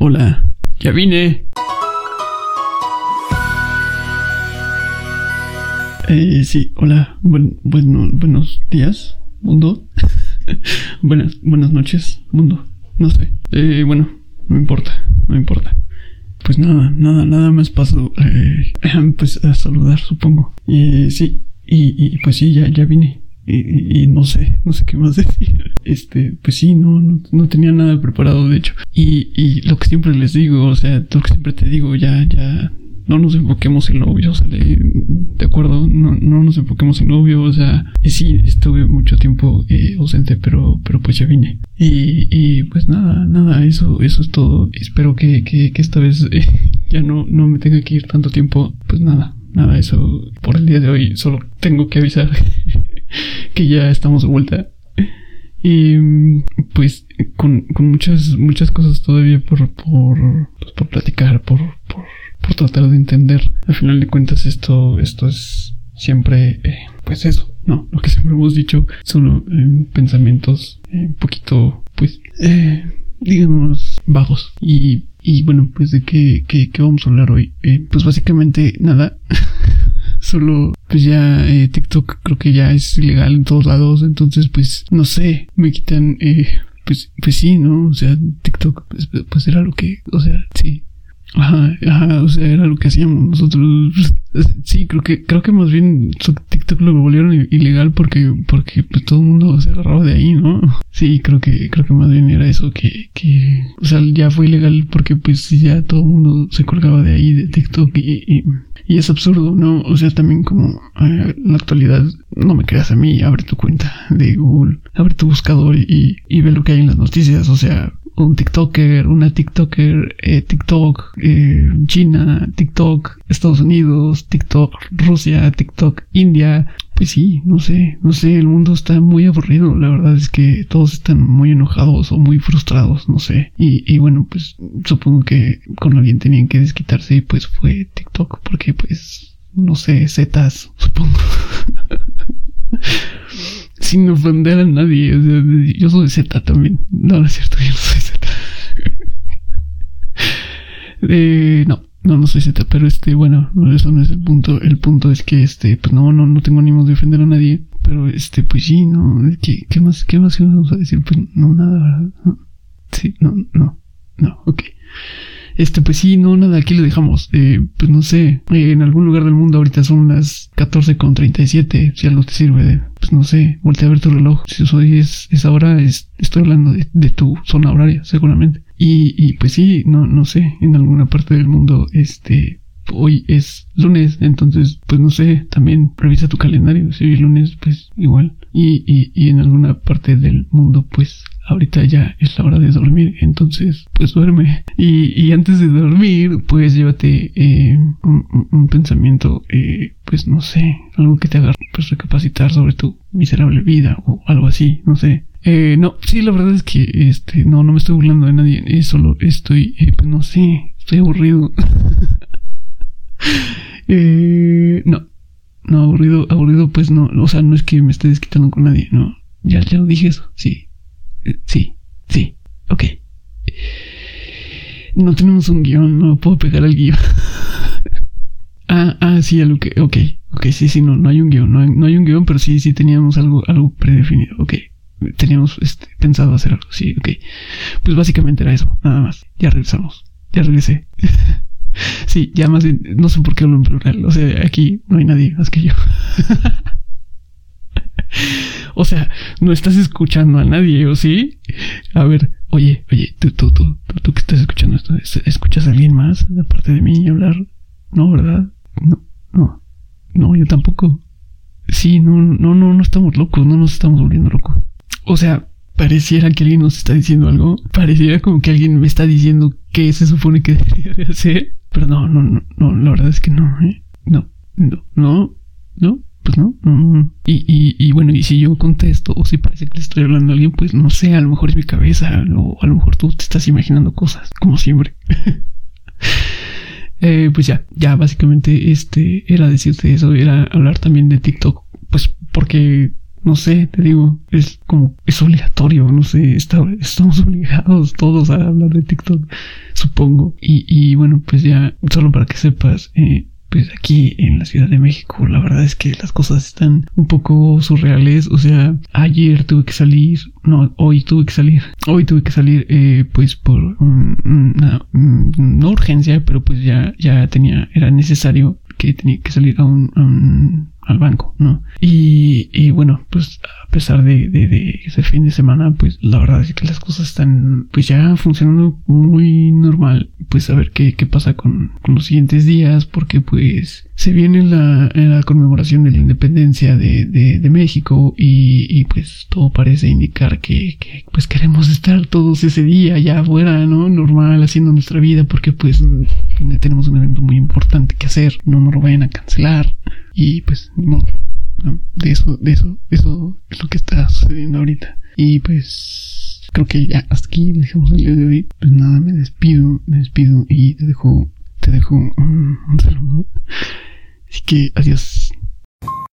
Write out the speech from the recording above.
Hola, ya vine. Eh, sí, hola, buen, bueno, buenos días, mundo. buenas, buenas noches, mundo. No sé. Eh, bueno, no importa, no importa. Pues nada, nada, nada más paso, eh, pues a saludar, supongo. Eh, sí, y, pues sí, ya, ya vine. Y, y, no sé, no sé qué más decir. Este, pues sí, no, no, no, tenía nada preparado, de hecho. Y, y lo que siempre les digo, o sea, lo que siempre te digo, ya, ya, no nos enfoquemos en lo ¿sale? De acuerdo, no, no nos enfoquemos en lo o sea, sí, estuve mucho tiempo eh, ausente, pero, pero pues ya vine. Y, y pues nada, nada, eso, eso es todo. Espero que, que, que esta vez eh, ya no, no me tenga que ir tanto tiempo. Pues nada, nada, eso por el día de hoy solo tengo que avisar que ya estamos de vuelta. Y pues con, con muchas, muchas cosas todavía por, por, pues, por platicar, por, por, por tratar de entender. Al final de cuentas esto, esto es siempre, eh, pues eso, ¿no? Lo que siempre hemos dicho, solo eh, pensamientos eh, un poquito, pues, digamos, vagos. Y, y bueno, pues de qué, qué, qué vamos a hablar hoy. pues básicamente nada. Solo, pues ya eh, TikTok creo que ya es ilegal en todos lados. Entonces, pues, no sé, me quitan, eh, pues, pues sí, ¿no? O sea, TikTok, pues, pues era lo que, o sea, sí. Ajá, ajá, o sea, era lo que hacíamos nosotros. Sí, creo que, creo que más bien TikTok lo volvieron ilegal porque, porque pues todo el mundo se agarraba de ahí, ¿no? Sí, creo que, creo que más bien era eso que, que, o sea, ya fue ilegal porque pues ya todo el mundo se colgaba de ahí, de TikTok y, y y es absurdo, ¿no? O sea, también como eh, en la actualidad, no me creas a mí, abre tu cuenta de Google, abre tu buscador y, y ve lo que hay en las noticias. O sea, un TikToker, una TikToker, eh, TikTok, eh, China, TikTok, Estados Unidos, TikTok, Rusia, TikTok, India. Pues sí, no sé, no sé, el mundo está muy aburrido. La verdad es que todos están muy enojados o muy frustrados, no sé. Y, y bueno, pues supongo que con alguien tenían que desquitarse y pues fue TikTok porque pues, no sé, zetas, supongo. Sin ofender a nadie. O sea, yo soy Z también. No, no es cierto, yo no soy Z. eh, no, no, no soy Z, pero este, bueno, eso no es el punto. El punto es que este, pues no, no, no tengo ánimo de ofender a nadie. Pero este, pues sí, no, ¿qué, qué más, qué más vamos a decir? Pues no, nada, ¿verdad? No. Sí, no, no, no, ok. Este, pues sí, no, nada, aquí lo dejamos. Eh, pues no sé, eh, en algún lugar del mundo ahorita son las 14.37, si algo te sirve de, pues no sé, voltea a ver tu reloj. Si hoy es, es ahora, es, estoy hablando de, de, tu zona horaria, seguramente. Y, y pues sí, no, no sé, en alguna parte del mundo, este, hoy es lunes, entonces, pues no sé, también revisa tu calendario. Si hoy es lunes, pues igual. Y, y, y en alguna parte del mundo, pues ahorita ya es la hora de dormir, entonces pues duerme. Y, y antes de dormir, pues llévate eh, un, un, pensamiento, eh, pues no sé, algo que te haga pues recapacitar sobre tu miserable vida o algo así, no sé. Eh, no, sí, la verdad es que este, no, no me estoy burlando de nadie, eh, solo estoy, eh, pues no sé, estoy aburrido. eh, no, no, aburrido, aburrido, pues no, o sea, no es que me esté desquitando con nadie, no, ya, ya lo dije eso, sí, Sí, sí, ok. No tenemos un guion, no puedo pegar el guion. ah, ah, sí, algo que, ok, ok, sí, sí, no, no hay un guion, no hay, no hay un guion, pero sí, sí teníamos algo, algo predefinido, ok. Teníamos este, pensado hacer algo, sí, ok. Pues básicamente era eso, nada más. Ya regresamos, ya regresé. sí, ya más, no sé por qué hablo en plural, o sea, aquí no hay nadie más que yo. O sea, no estás escuchando a nadie, ¿o sí? A ver, oye, oye, tú, tú, tú, tú, que estás escuchando esto, ¿escuchas a alguien más aparte de mí hablar? No, ¿verdad? No, no, no, yo tampoco. Sí, no, no, no, no estamos locos, no nos estamos volviendo locos. O sea, pareciera que alguien nos está diciendo algo, pareciera como que alguien me está diciendo qué se supone que debería de hacer, pero no, no, no, no, la verdad es que no, ¿eh? No, no, no, no, pues no. Y, y, y, bueno, y si yo contesto o si parece que le estoy hablando a alguien, pues no sé, a lo mejor es mi cabeza o a lo mejor tú te estás imaginando cosas, como siempre. eh, pues ya, ya básicamente este era decirte eso, era hablar también de TikTok, pues porque no sé, te digo, es como, es obligatorio, no sé, estamos obligados todos a hablar de TikTok, supongo. Y, y bueno, pues ya, solo para que sepas, eh, pues aquí en la Ciudad de México la verdad es que las cosas están un poco surreales o sea ayer tuve que salir no hoy tuve que salir hoy tuve que salir eh, pues por una, urgencia pero pues ya ya tenía era necesario que tenía que salir a un al banco, ¿no? Y, y bueno, pues a pesar de, ese fin de semana, pues la verdad es que las cosas están pues ya funcionando muy normal. Pues a ver qué, qué pasa con, los siguientes días, porque pues se viene la, la conmemoración de la independencia de, de, México y, pues todo parece indicar que, pues queremos estar todos ese día ya afuera, ¿no? Normal, haciendo nuestra vida, porque pues tenemos un evento muy importante que hacer, no nos lo vayan a cancelar. Y pues, no, no, de eso, de eso, eso es lo que está sucediendo ahorita. Y pues, creo que ya hasta aquí dejamos el día de hoy. Pues nada, me despido, me despido y te dejo, te dejo un, un saludo. Así que adiós.